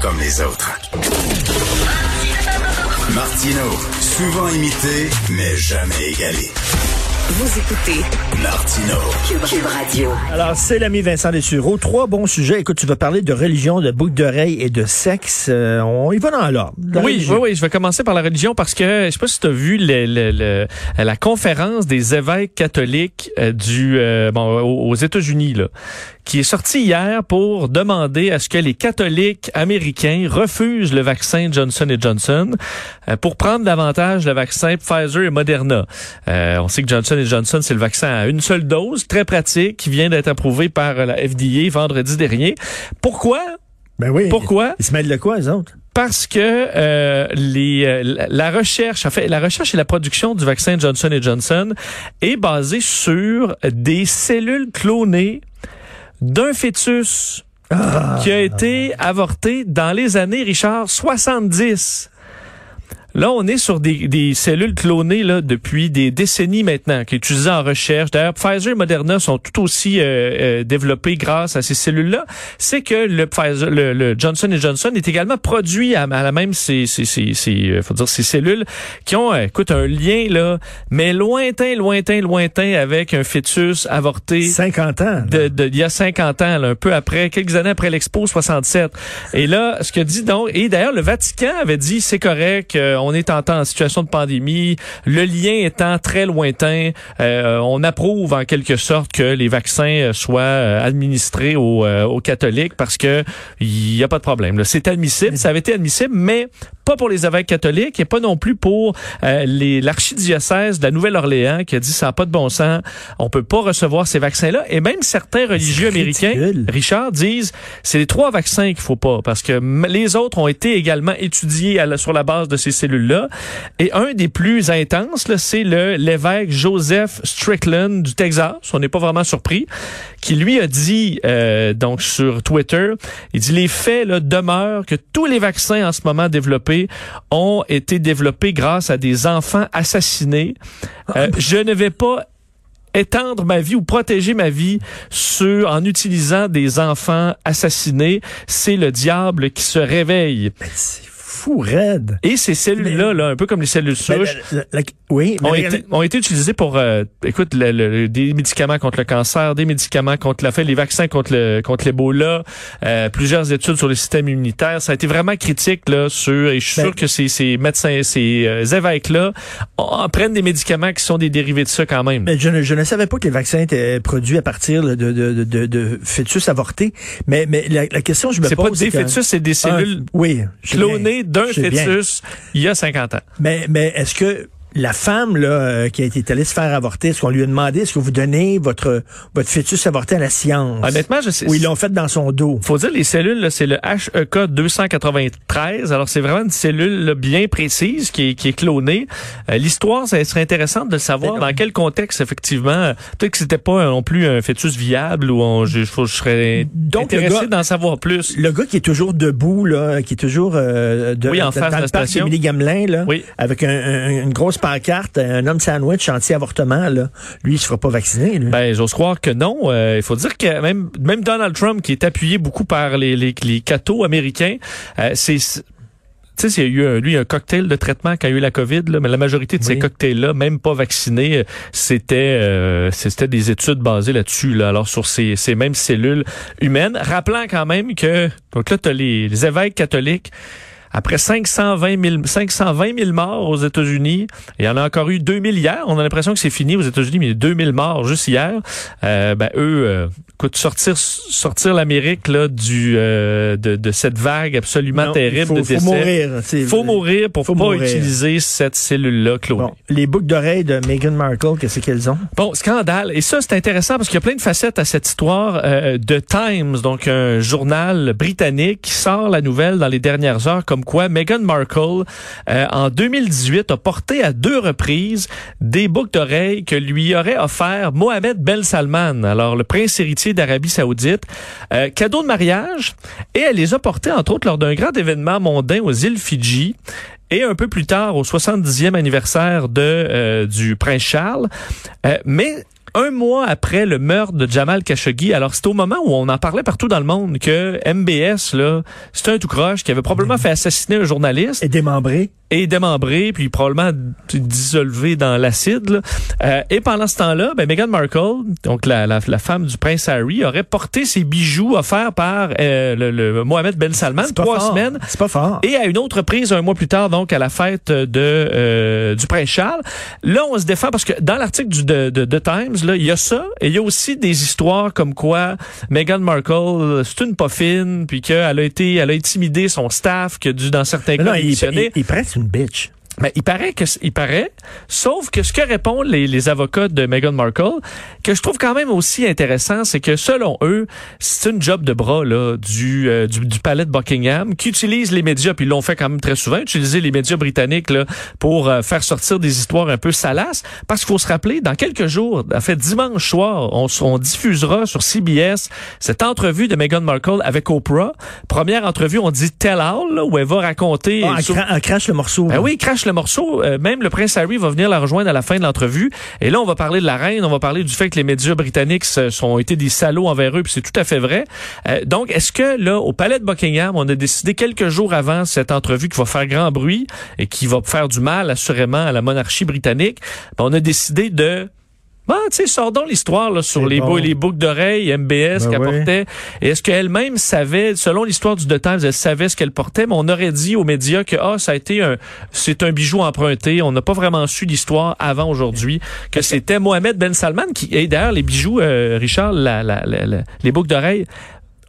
comme les autres. Martino, souvent imité, mais jamais égalé. Vous écoutez Martino. Cube Radio. Alors, c'est l'ami Vincent Dessureau. Trois bons sujets. Écoute, tu vas parler de religion, de boucle d'oreille et de sexe. Euh, on y va dans l'ordre. Oui, religion. oui, oui, je vais commencer par la religion parce que je sais pas si tu as vu le- le- le- la conférence des évêques catholiques euh, du euh, bon, aux aux États-Unis là, qui est sortie hier pour demander à ce que les catholiques américains refusent le vaccin Johnson Johnson euh, pour prendre davantage le vaccin Pfizer et Moderna. Euh, on sait que Johnson Johnson c'est le vaccin à une seule dose, très pratique, qui vient d'être approuvé par la FDA vendredi dernier. Pourquoi? Ben oui. Pourquoi? Ils se mêlent de quoi, les autres? parce que euh, les, euh, la- recherche, en fait, la recherche et la production du vaccin Johnson Johnson est basée sur des cellules clonées d'un fœtus qui a été avorté dans les années, Richard, 70. Là, on est sur des, des cellules clonées là, depuis des décennies maintenant, qui sont utilisées en recherche. D'ailleurs, Pfizer et Moderna sont tout aussi euh, euh, développés grâce à ces cellules-là. C'est que le Pfizer, le, le Johnson Johnson est également produit à, à la même ces, ces, ces, ces, euh, faut dire ces cellules qui ont, euh, écoute, un lien là, mais lointain, lointain, lointain avec un fœtus avorté 50 ans. de, de- il y a 50 ans, là, un peu après, quelques années après l'Expo 67. Et là, ce que dit donc, et d'ailleurs, le Vatican avait dit, c'est correct, euh, on est en temps en situation de pandémie, le lien étant très lointain, euh, on approuve en quelque sorte que les vaccins euh, soient euh, administrés aux, aux catholiques parce que il y a pas de problème. C'est admissible, ça avait été admissible, mais pas pour les évêques catholiques et pas non plus pour euh, les l'archidiocèse de la Nouvelle-Orléans qui a dit ça n'a pas de bon sens, on peut pas recevoir ces vaccins-là. Et même certains religieux américains. Richard, disent c'est les trois vaccins qu'il faut pas parce que les autres ont été également étudiés à la- sur la base de ces cellules-là. Et un des plus intenses c'est le l'évêque Joseph Strickland du Texas, on n'est pas vraiment surpris, qui lui a dit euh, donc sur Twitter, il dit les faits là, demeurent que tous les vaccins en ce moment développés ont été développés grâce à des enfants assassinés. Euh, je ne vais pas étendre ma vie ou protéger ma vie sur, en utilisant des enfants assassinés. C'est le diable qui se réveille. C'est fou, raide. Et ces cellules-là, là, un peu comme les cellules Ben, souches, la- la- la- oui, ont, été, ont été utilisés pour, euh, écoute, le- le- des médicaments contre le cancer, des médicaments contre la fait, les vaccins contre le contre l'Ebola, euh, plusieurs études sur le système immunitaire. Ça a été vraiment critique là sur. Et je suis Ben- sûr que ces, ces médecins, ces euh, évêques-là en prennent des médicaments qui sont des dérivés de ça quand même. Mais je, ne, je ne savais pas que les vaccins étaient produits à partir de, de, de, de, de fœtus avortés. Mais, mais la, question que je me C'est pose... pas des fœtus, c'est des cellules Ah, oui, je sais clonées. D'un sais bien. fœtus il y a 50 ans. Mais, mais est-ce que la femme là, euh, qui a été allée se faire avorter, est-ce qu'on lui a demandé, est-ce que vous donnez votre, votre fœtus avorté à la science? Honnêtement, je sais. Ou ils l'ont fait dans son dos? faut dire les cellules, là, c'est le HEK 293. Alors c'est vraiment une cellule là, bien précise qui est, qui est clonée. Euh, L'histoire, ça serait intéressante de savoir dans quel contexte effectivement. Peut-être que c'était pas euh, non plus un fœtus viable ou on, je, je serais Donc, le intéressé gars- d'en savoir plus. Le gars qui est toujours debout, là, qui est toujours euh, de, Oui, en dans, face dans de la station. Gamelin, là, Oui. avec un- un- une grosse pancarte, un homme sandwich anti-avortement, là. lui, il se fera pas vacciner. Lui. Ben, j'ose croire que non. Euh, Il faut dire que même même Donald Trump, qui est appuyé beaucoup par les les, les cathos américains, euh, c'est tu sais, il y a eu un, lui un cocktail de traitement quand il y a eu la COVID, là, mais la majorité de ces cocktails-là, même pas vaccinés, euh, c'était euh, c'était des études basées là-dessus, là, alors sur ces, ces mêmes cellules humaines. Rappelant quand même que donc là, tu as les, les évêques catholiques. Après 520 000, 520 000 morts aux États-Unis, il y en a encore eu 2000 hier. On a l'impression que c'est fini aux États-Unis, mais il y a 2000 morts juste hier. Euh, ben eux, euh, écoute, sortir sortir l'Amérique là du euh, de, de cette vague absolument Non, terrible il faut, de faut décès. mourir. c'est- Faut mourir pour Faut pas mourir. utiliser cette cellule-là clonée. Bon, les boucles d'oreilles de Meghan Markle, qu'est-ce qu'elles ont? Bon, scandale. Et ça, c'est intéressant parce qu'il y a plein de facettes à cette histoire euh, de Times, donc un journal britannique qui sort la nouvelle dans les dernières heures, comme quoi Meghan Markle, euh, en 2018, a porté à deux reprises des boucles d'oreilles que lui aurait offert Mohamed Ben Salman, alors le prince héritier d'Arabie Saoudite, euh, cadeau de mariage, et elle les a portées, entre autres, lors d'un grand événement mondain aux îles Fidji. Et un peu plus tard, au 70e anniversaire de euh, du prince Charles. Mais un mois après le meurtre de Jamal Khashoggi. Alors, c'est au moment où on en parlait partout dans le monde que MBS, là, c'était un tout croche qui avait probablement fait assassiner un journaliste. Et démembré. Et démembré, puis probablement dissolvé dans l'acide. Euh, et pendant ce temps-là, ben, Meghan Markle, donc la, la, la femme du prince Harry, aurait porté ses bijoux offerts par euh, le, le Mohamed Ben Salman pas trois fort. semaines. C'est pas fort. Et à une autre prise, un mois plus tard, donc à la fête de euh, du prince Charles. Là, on se défend parce que dans l'article du de, de, de Times, là, il y a ça et il y a aussi des histoires comme quoi Meghan Markle, c'est une poffine, puis qu'elle a été, elle a intimidé son staff, que dû dans certains Mais cas non, il, il, il prête une bitch. Mais il paraît que il paraît, sauf que ce que répondent les, les avocats de Meghan Markle, que je trouve quand même aussi intéressant, c'est que selon eux, c'est une job de bras là du, euh, du du palais de Buckingham qui utilise les médias, puis ils l'ont fait quand même très souvent, utiliser les médias britanniques là pour euh, faire sortir des histoires un peu salaces, parce qu'il faut se rappeler, dans quelques jours, en fait dimanche soir, on, on diffusera sur CBS cette entrevue de Meghan Markle avec Oprah. Première entrevue, on dit tell all, là, où elle va raconter. Ah, elle, sur- cra- elle crache le morceau. ben oui, il crache le morceau. Euh, même le prince Harry va venir la rejoindre à la fin de l'entrevue. Et là, on va parler de la reine, on va parler du fait que les médias britanniques sont été des salauds envers eux, puis c'est tout à fait vrai. Euh, donc, est-ce que là, au palais de Buckingham, on a décidé quelques jours avant cette entrevue qui va faire grand bruit et qui va faire du mal assurément à la monarchie britannique, ben, on a décidé de Bon, tu sais, sors donc l'histoire là, sur les, bon. bou- les boucles d'oreilles, MBS Ben qu'elle oui. portait. Et est-ce qu'elle-même savait, selon l'histoire du The Times, elle savait ce qu'elle portait, mais on aurait dit aux médias que ah, ça a été un, c'est un bijou emprunté. On n'a pas vraiment su l'histoire avant aujourd'hui, que c'était Mohamed Ben Salman qui, et d'ailleurs, les bijoux, euh, Richard, la, la, la- la- les boucles d'oreilles,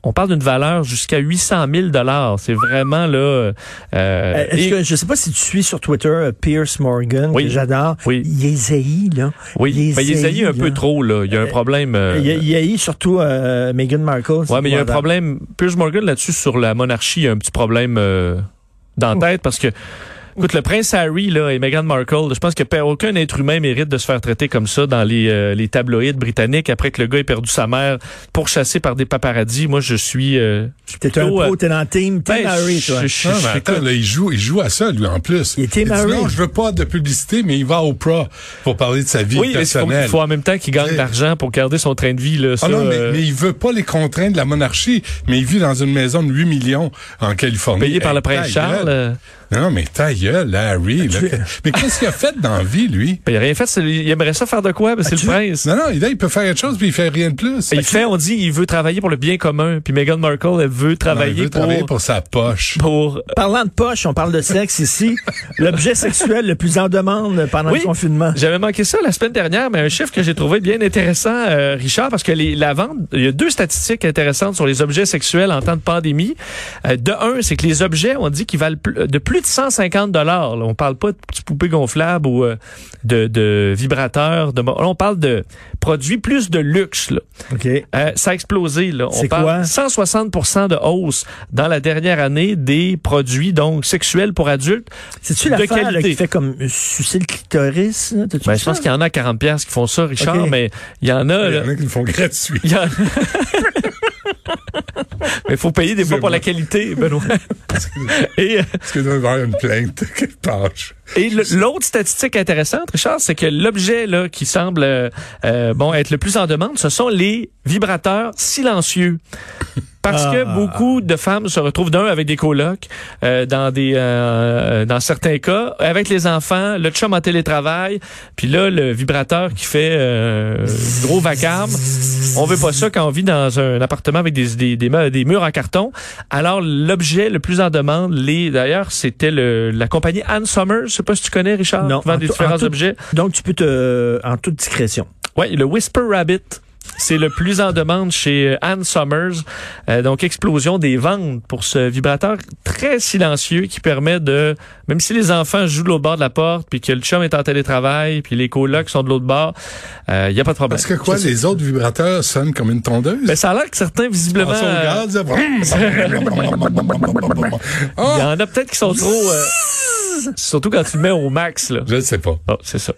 on parle d'une valeur jusqu'à 800 000 dollars. C'est vraiment là. euh, Euh, Est-ce et- que, je sais pas si tu suis sur Twitter euh, Pierce Morgan, Oui. que j'adore. Oui. Il est là. oui, il est ben, il est zaï un peu trop là. Il y a un problème. euh, Il, il haït surtout euh, Meghan Markle. Ouais, mais il y a un problème. Piers Morgan là-dessus sur la monarchie, il y a un petit problème euh, dans la tête parce que Écoute, le prince Harry là, et Meghan Markle, je pense que aucun être humain mérite de se faire traiter comme ça dans les, euh, les tabloïds britanniques après que le gars ait perdu sa mère pourchassé par des paparazzis. Moi, je suis... Euh, je suis T'es un plutôt, pro, euh, t'es dans le team, Team ben, Harry, je- toi. je- je- Non, mais je- attends, là, il joue, il joue à ça, lui, en plus. Il dit, married. non, je veux pas de publicité, mais il va au Oprah pour parler de sa vie oui, mais il faut, personnelle. il faut en même temps qu'il gagne de l'argent pour garder son train de vie. Là, Ah ça, non, mais, euh, mais il veut pas les contraintes de la monarchie, mais il vit dans une maison de 8 millions en Californie. payé par le prince Charles. euh, Non, mais ta gueule, là, Harry. là. mais qu'est-ce qu'il a fait dans la vie, lui? ben, il a rien fait. Il aimerait ça faire de quoi? Ben, c'est le prince. Non, non, il, il peut faire quelque chose, puis il fait rien de plus. Il fait, on dit, il veut travailler pour le bien commun. Puis Meghan Markle, elle veut Non, travailler, il veut pour, travailler pour sa poche. pour Parlant de poche, on parle de sexe ici. L'objet sexuel le plus en demande pendant Oui. le confinement. J'avais manqué ça la semaine dernière, mais un chiffre que j'ai trouvé bien intéressant, euh, Richard, parce que les, la vente, il y a deux statistiques intéressantes sur les objets sexuels en temps de pandémie. Euh, de un, c'est que les objets, on dit qu'ils valent plus- de plus de 150 dollars. On parle pas de petites poupées gonflables ou euh, de, de vibrateurs. De, là, on parle de produits plus de luxe. Là. Euh, ça a explosé. Là. On C'est parle quoi? 160% de hausse dans la dernière année des produits donc sexuels pour adultes. C'est-tu qualité. qui fait comme sucer le clitoris? là? Ben, je pense qu'il y en a à 40 pièces qui font ça, Richard, mais il y en a. Il y en a qui le font gratuit. Il y en- Mais il faut payer des fois pour la qualité, Benoît. et euh, qu'il doit y avoir une plainte quelque part. et l'autre statistique intéressante, Richard, c'est que l'objet là qui semble euh, euh, bon être le plus en demande, ce sont les vibrateurs silencieux. Parce Ah. que beaucoup de femmes se retrouvent d'un avec des colocs, euh, dans des euh, dans certains cas avec les enfants, le chum en télétravail, puis là le vibrateur qui fait euh, gros vacarme. On veut pas ça quand on vit dans un appartement avec des des, des, murs- des murs en carton. Alors l'objet le plus en demande, les d'ailleurs c'était le la compagnie Ann Summers, je sais pas si tu connais Richard, Non, qui vend en des différents tout- objets. Donc, tu peux te... En toute discrétion. Ouais, le Whisper Rabbit. C'est le plus en demande chez euh, Ann Summers. Euh, donc, explosion des ventes pour ce vibrateur très silencieux qui permet de, même si les enfants jouent de l'autre bord de la porte, puis que le chum est en télétravail, puis les colocs sont de l'autre bord, il n'y a pas de problème. Parce que quoi, les autres vibrateurs sonnent comme une tondeuse? Ben, ça a l'air que certains, visiblement, euh, gaz, il y en a peut-être qui sont trop... euh, surtout quand tu le mets au max, là. je ne sais pas. Oh, c'est ça.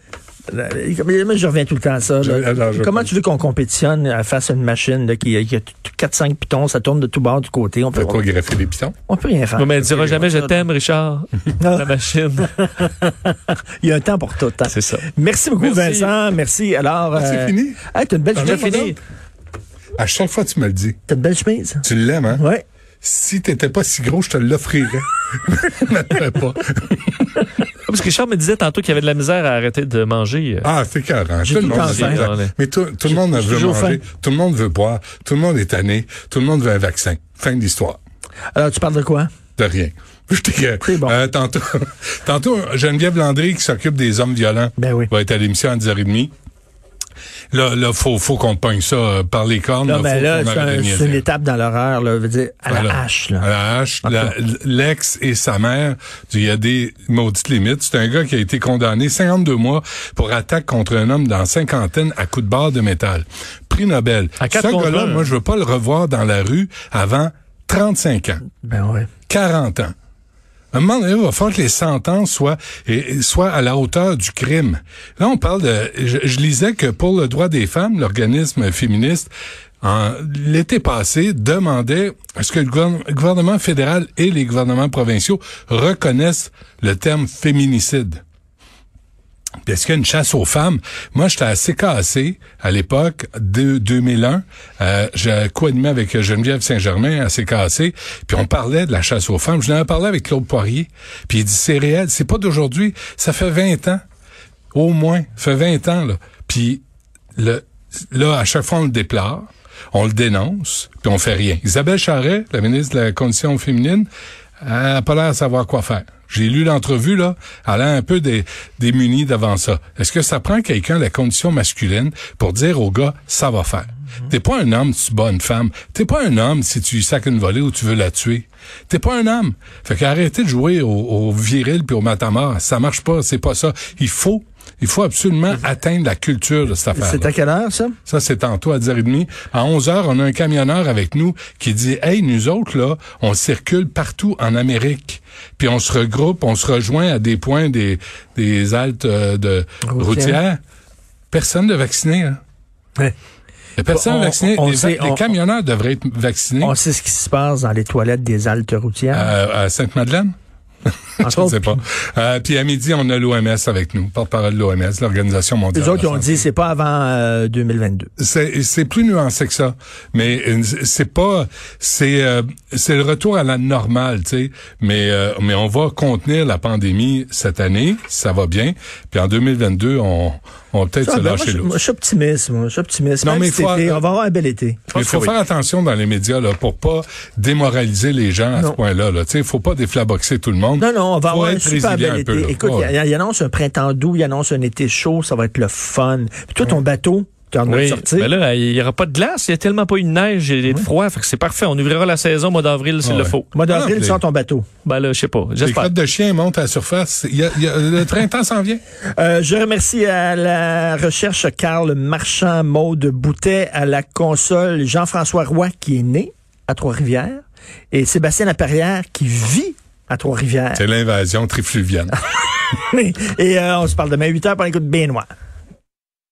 Moi, je reviens tout le temps à ça. là. Je- alors, je- Comment tu veux qu'on compétitionne face à une machine là, qui, qui a 4-5 pitons, ça tourne de tous bords du côté. On peut, pas greffer les pitons. on peut rien faire. Ouais, mais elle dira jamais je t'aime, Richard. La machine. Il y a un temps pour tout. hein. C'est ça. Merci beaucoup, Merci. Vincent. Merci. Alors, Ah, c'est euh, fini? Hey, t'as une belle Ah, chemise. j'ai fini. À chaque fois, tu me le dis. T'as une belle chemise? Tu l'aimes, hein? Ouais. Si t'étais pas si gros, je te l'offrirais. Je m'attendais pas. Parce que Richard me disait tantôt qu'il y avait de la misère à arrêter de manger. euh. Ah, c'est carré. J'ai Tout le tout le monde temps veut faim. manger. Ouais. Mais tout, tout le monde veut manger. Tout le monde veut boire. Tout le monde est tanné. Tout le monde veut un vaccin. Fin de l'histoire. Alors, tu parles de quoi? De rien. Je bon. Euh, tantôt, tantôt, Geneviève Landry, qui s'occupe des hommes violents, Ben oui. va être à l'émission à 10h30. Là, là, faut, faut qu'on pogne ça euh, par les cornes. Là, ben là, c'est une étape dans l'horreur, là. Je veux dire, à la hache, là. À la hache. L'ex et sa mère, il y a des maudites limites. C'est un gars qui a été condamné 52 mois pour attaque contre un homme dans cinquantaine à coups de barre de métal. Prix Nobel. À Ce gars-là, moi, je veux pas le revoir dans la rue avant 35 ans. Ben ouais. 40 ans. Un moment donné, il va falloir que les sentences soient, à la hauteur du crime. Là, on parle de... Je, je lisais que pour le droit des femmes, l'organisme féministe, l'été passé, demandait à ce que le gouvernement fédéral et les gouvernements provinciaux reconnaissent le terme féminicide. Est-ce qu'il y a une chasse aux femmes? Moi, j'étais à CKAC à l'époque, de 2001. Euh, j'ai co-animé avec Geneviève Saint-Germain à CKAC, puis on parlait de la chasse aux femmes. Je n'en parlé avec Claude Poirier, puis il dit, c'est réel, c'est pas d'aujourd'hui, ça fait 20 ans. Au moins, ça fait 20 ans, là. Puis le, là, à chaque fois, on le déplore, on le dénonce, puis on fait rien. Isabelle Charret, la ministre de la Condition féminine, elle n'a pas l'air à savoir quoi faire. J'ai lu l'entrevue, là, elle a un peu dé- démunie devant ça. Est-ce que ça prend quelqu'un de la condition masculine pour dire au gars, ça va faire? T'es pas un homme si tu bats une femme. T'es pas un homme si tu lui sacs une volée ou tu veux la tuer. T'es pas un homme. Fait qu'arrêtez de jouer au, au viril puis au matamor. Ça marche pas, c'est pas ça. Il faut, il faut absolument atteindre la culture de cette affaire C'est à quelle heure, ça? ça, c'est tantôt à 10h30. À 11h, on a un camionneur avec nous qui dit, hey, nous autres, là, on circule partout en Amérique. Puis on se regroupe, on se rejoint à des points des, des haltes euh, de Routières. routières. Personne de vacciné, hein. Ouais. Y a personne On- de vacciné. on les, sait- les on- camionneurs devraient être vaccinés On sait ce qui se passe dans les toilettes des Altes routières. à, à Sainte-Madeleine. Je ne sais pas. Euh, puis à midi, on a l'OMS avec nous, porte-parole de l'OMS, l'Organisation mondiale. Les autres, ils ont dit, c'est pas avant euh, 2022. c'est c'est plus nuancé que ça mais euh, c'est pas c'est euh, c'est le retour à la normale tu sais mais euh, mais on va contenir la pandémie cette année ça va bien puis en 2022 on on va peut-être se ben, lâcher l'eau je suis optimiste, moi. Je suis optimiste. Non, Même mais cet faut- été, on va avoir un bel été. il faut faire attention dans les médias là pour pas démoraliser les gens à Non. ce point-là là sais faut pas déflaboxer tout le monde Non, non, on va Faut avoir un super bel peu, été. Écoute, il il annonce un printemps doux, il annonce un été chaud, ça va être le fun. Puis toi, ton bateau, tu en as Oui, sorti. mais là, il n'y aura pas de glace, il n'y a tellement pas eu de neige et de froid, fait que c'est parfait. On ouvrira la saison au mois d'avril s'il Ah le faut. Mois Ah, d'avril, non, sors ton bateau. Ben là, je sais pas, les crottes de chien montent à la surface il y a, il y a- le printemps s'en vient Euh, je remercie à la recherche Carl Marchand, Maude Boutet, à la console Jean-François Roy qui est né à Trois-Rivières et Sébastien Laperrière qui vit à Trois-Rivières. c'est l'invasion trifluvienne et euh, on se parle demain 8 heures pour l'écoute bien noir.